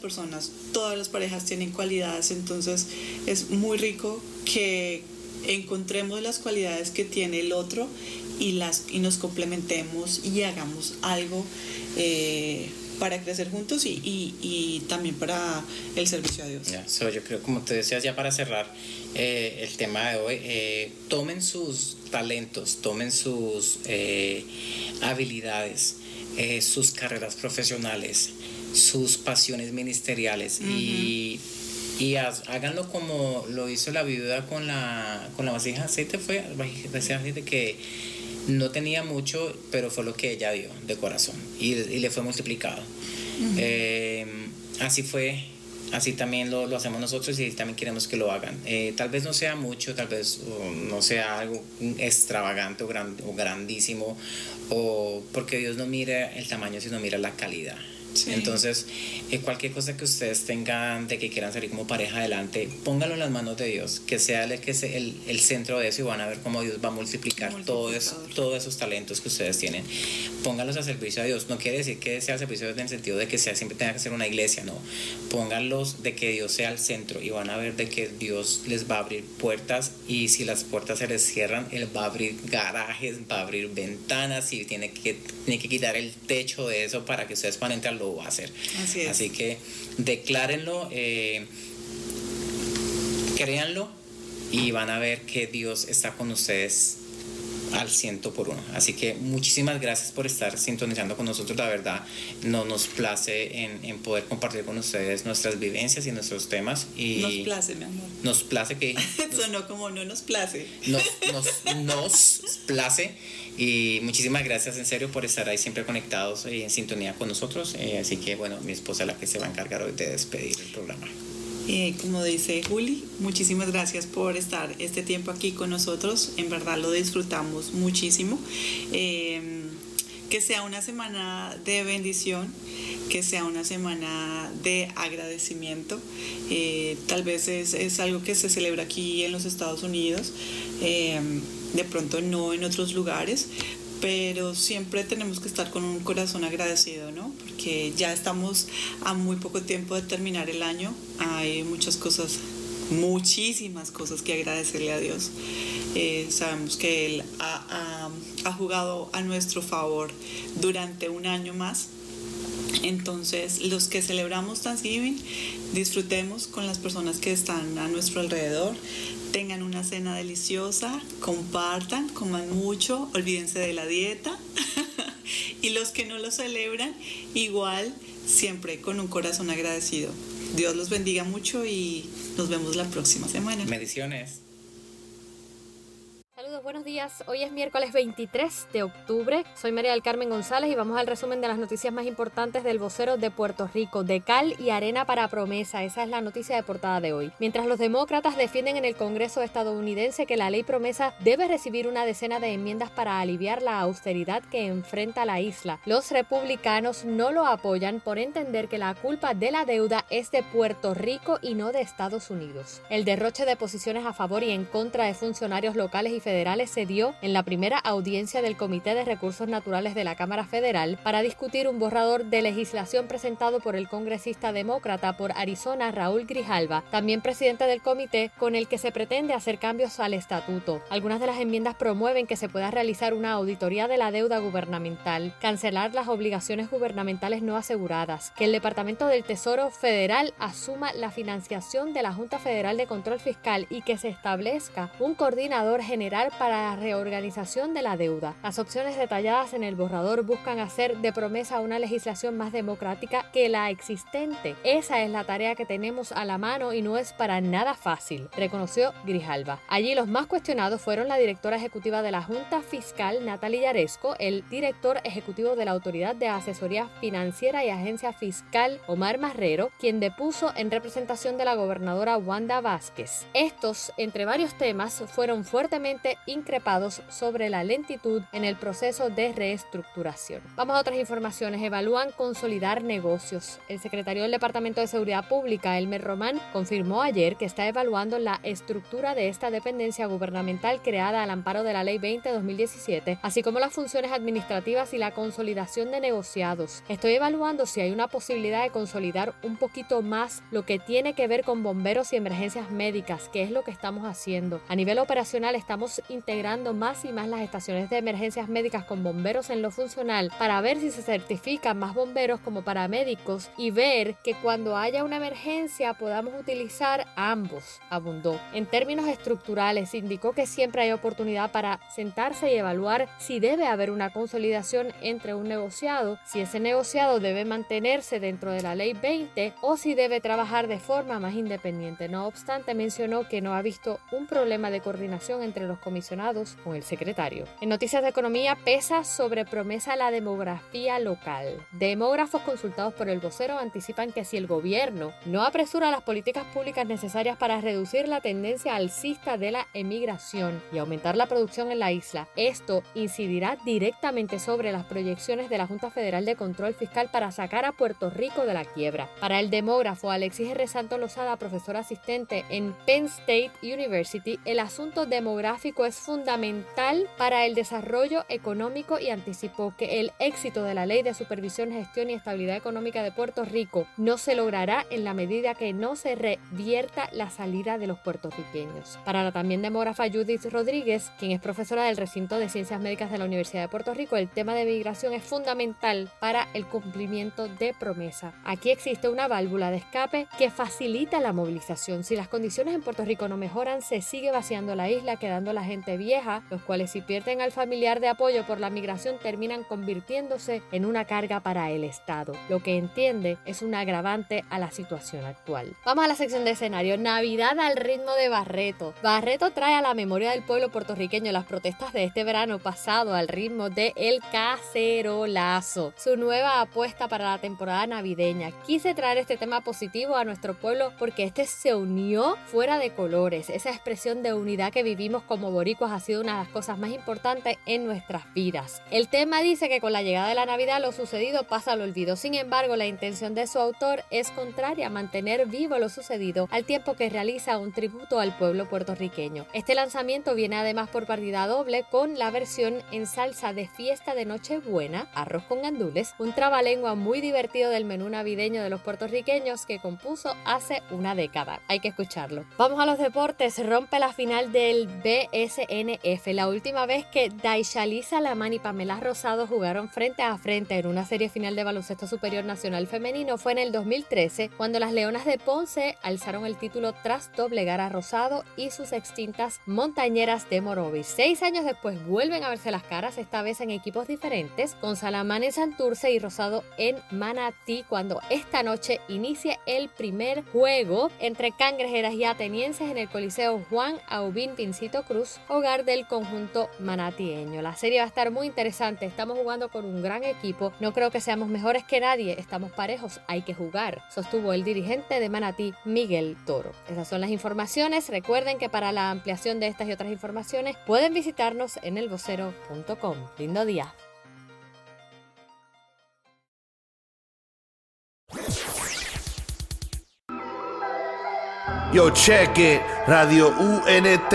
E: personas, todas las parejas tienen cualidades, entonces es muy rico que encontremos las cualidades que tiene el otro y, las, y nos complementemos y hagamos algo eh, para crecer juntos y, y, también para el servicio a Dios.
D: So yo creo, como te decías, ya para cerrar eh, el tema de hoy, eh, tomen sus talentos, tomen sus habilidades, sus carreras profesionales, sus pasiones ministeriales uh -huh. y, y háganlo como lo hizo la viuda con la, con la vasija de aceite, fue vasija aceite que no tenía mucho, pero fue lo que ella dio de corazón y, y le fue multiplicado. Uh -huh. eh, así fue, así también lo, lo, hacemos nosotros y también queremos que lo hagan. Eh, tal vez no sea mucho, tal vez o no sea algo extravagante o, gran, o grandísimo, o porque Dios no mira el tamaño, sino mira la calidad
E: Sí.
D: Entonces, eh, cualquier cosa que ustedes tengan de que quieran salir como pareja adelante, póngalo en las manos de Dios, que sea el, que sea el, el centro de eso y van a ver cómo Dios va a multiplicar todos, todos esos talentos que ustedes tienen. Póngalos a servicio de Dios. No quiere decir que sea servicio en el sentido de que sea, siempre tenga que ser una iglesia, no. Pónganlos de que Dios sea el centro y van a ver de que Dios les va a abrir puertas y si las puertas se les cierran, Él va a abrir garajes, va a abrir ventanas y tiene que, tiene que quitar el techo de eso para que ustedes puedan entrar, lo va a hacer.
E: Así es.
D: Así que declárenlo, eh, créanlo y van a ver que Dios está con ustedes al ciento por uno. Así que muchísimas gracias por estar sintonizando con nosotros. La verdad, no nos place en, en poder compartir con ustedes nuestras vivencias y nuestros temas. Y
E: Nos place, mi amor.
D: Nos place que
E: Sonó como no nos place.
D: nos, nos, nos place. Y muchísimas gracias en serio por estar ahí siempre conectados y en sintonía con nosotros. Eh, así que bueno, mi esposa es la que se va a encargar hoy de despedir el programa.
E: Eh, como dice Juli, muchísimas gracias por estar este tiempo aquí con nosotros. En verdad lo disfrutamos muchísimo. Eh, que sea una semana de bendición, que sea una semana de agradecimiento. Eh, tal vez es, es algo que se celebra aquí en los Estados Unidos, de pronto no en otros lugares, pero siempre tenemos que estar con un corazón agradecido, ¿no? Porque ya estamos a muy poco tiempo de terminar el año, hay muchas cosas, muchísimas cosas que agradecerle a Dios. Eh, sabemos que Él ha, ha- ha jugado a nuestro favor durante un año más. Entonces, los que celebramos Thanksgiving, disfrutemos con las personas que están a nuestro alrededor, tengan una cena deliciosa, compartan, coman mucho, olvídense de la dieta. y los que no lo celebran, igual, siempre con un corazón agradecido. Dios los bendiga mucho y nos vemos la próxima semana.
D: Bendiciones.
G: Saludos, buenos días. Hoy es miércoles 23 de octubre. Soy María del Carmen González y vamos al resumen de las noticias más importantes del vocero de Puerto Rico. De cal y arena para promesa. Esa es la noticia de portada de hoy. Mientras los demócratas defienden en el Congreso estadounidense que la ley promesa debe recibir una decena de enmiendas para aliviar la austeridad que enfrenta la isla, los republicanos no lo apoyan por entender que la culpa de la deuda es de Puerto Rico y no de Estados Unidos. El derroche de posiciones a favor y en contra de funcionarios locales y federales se dio en la primera audiencia del Comité de Recursos Naturales de la Cámara Federal para discutir un borrador de legislación presentado por el congresista demócrata por Arizona Raúl Grijalva, también presidente del comité, con el que se pretende hacer cambios al estatuto. Algunas de las enmiendas promueven que se pueda realizar una auditoría de la deuda gubernamental, cancelar las obligaciones gubernamentales no aseguradas, que el Departamento del Tesoro Federal asuma la financiación de la Junta Federal de Control Fiscal y que se establezca un coordinador general para la reorganización de la deuda. Las opciones detalladas en el borrador buscan hacer de promesa una legislación más democrática que la existente. Esa es la tarea que tenemos a la mano y no es para nada fácil, reconoció Grijalva. Allí los más cuestionados fueron la directora ejecutiva de la Junta Fiscal, Natalie Yaresco, el director ejecutivo de la Autoridad de Asesoría Financiera y Agencia Fiscal, Omar Marrero, quien depuso en representación de la gobernadora Wanda Vázquez. Estos, entre varios temas, fueron fuertemente increpados sobre la lentitud en el proceso de reestructuración. Vamos a otras informaciones. Evalúan consolidar negocios. El secretario del Departamento de Seguridad Pública, Elmer Román, confirmó ayer que está evaluando la estructura de esta dependencia gubernamental creada al amparo de la Ley 20-2017, así como las funciones administrativas y la consolidación de negociados. Estoy evaluando si hay una posibilidad de consolidar un poquito más lo que tiene que ver con bomberos y emergencias médicas, que es lo que estamos haciendo. A nivel operacional estamos integrando más y más las estaciones de emergencias médicas con bomberos en lo funcional para ver si se certifican más bomberos como paramédicos y ver que cuando haya una emergencia podamos utilizar ambos, abundó. En términos estructurales, indicó que siempre hay oportunidad para sentarse y evaluar si debe haber una consolidación entre un negociado, si ese negociado debe mantenerse dentro de la ley 20 o si debe trabajar de forma más independiente. No obstante, mencionó que no ha visto un problema de coordinación entre los comisionados con el secretario. En noticias de economía pesa sobre promesa la demografía local. Demógrafos consultados por el vocero anticipan que si el gobierno no apresura las políticas públicas necesarias para reducir la tendencia alcista de la emigración y aumentar la producción en la isla, esto incidirá directamente sobre las proyecciones de la Junta Federal de Control Fiscal para sacar a Puerto Rico de la quiebra. Para el demógrafo Alexis R. Santo Lozada, profesor asistente en Penn State University, el asunto demográfico es fundamental para el desarrollo económico y anticipó que el éxito de la Ley de Supervisión, Gestión y Estabilidad Económica de Puerto Rico no se logrará en la medida que no se revierta la salida de los puertorriqueños. Para la también demógrafa Judith Rodríguez, quien es profesora del recinto de Ciencias Médicas de la Universidad de Puerto Rico, el tema de migración es fundamental para el cumplimiento de promesa. Aquí existe una válvula de escape que facilita la movilización. Si las condiciones en Puerto Rico no mejoran, se sigue vaciando la isla, quedando la gente vieja, los cuales si pierden al familiar de apoyo por la migración terminan convirtiéndose en una carga para el Estado, lo que entiende es un agravante a la situación actual. Vamos a la sección de escenario. Navidad al ritmo de Barreto. Barreto trae a la memoria del pueblo puertorriqueño las protestas de este verano pasado al ritmo de El Cacerolazo, su nueva apuesta para la temporada navideña. Quise traer este tema positivo a nuestro pueblo porque este se unió fuera de colores. Esa expresión de unidad que vivimos como boricuas ha sido una de las cosas más importantes en nuestras vidas. El tema dice que con la llegada de la Navidad lo sucedido pasa al olvido. Sin embargo, la intención de su autor es contraria a mantener vivo lo sucedido al tiempo que realiza un tributo al pueblo puertorriqueño. Este lanzamiento viene además por partida doble con la versión en salsa de fiesta de Nochebuena, arroz con gandules, un trabalengua muy divertido del menú navideño de los puertorriqueños que compuso hace una década. Hay que escucharlo. Vamos a los deportes. Rompe la final del BSNF, la última vez que Daishali Salaman y Pamela Rosado jugaron frente a frente en una serie final de baloncesto superior nacional femenino fue en el 2013, cuando las Leonas de Ponce alzaron el título tras doblegar a Rosado y sus extintas montañeras de Morovis. Seis años después vuelven a verse las caras, esta vez en equipos diferentes, con Salamán en Santurce y Rosado en Manatí, cuando esta noche inicia el primer juego entre cangrejeras y atenienses en el Coliseo Juan Aubín Pincito Cruz, hogar del conjunto manatieño. La serie va a estar muy interesante, estamos jugando con un gran equipo, no creo que seamos mejores que nadie, estamos parejos, hay que jugar, sostuvo el dirigente de Manatí, Miguel Toro. Esas son las informaciones, recuerden que para la ampliación de estas y otras informaciones pueden visitarnos en elvocero.com. Lindo día.
C: Yo, check. Radio UNT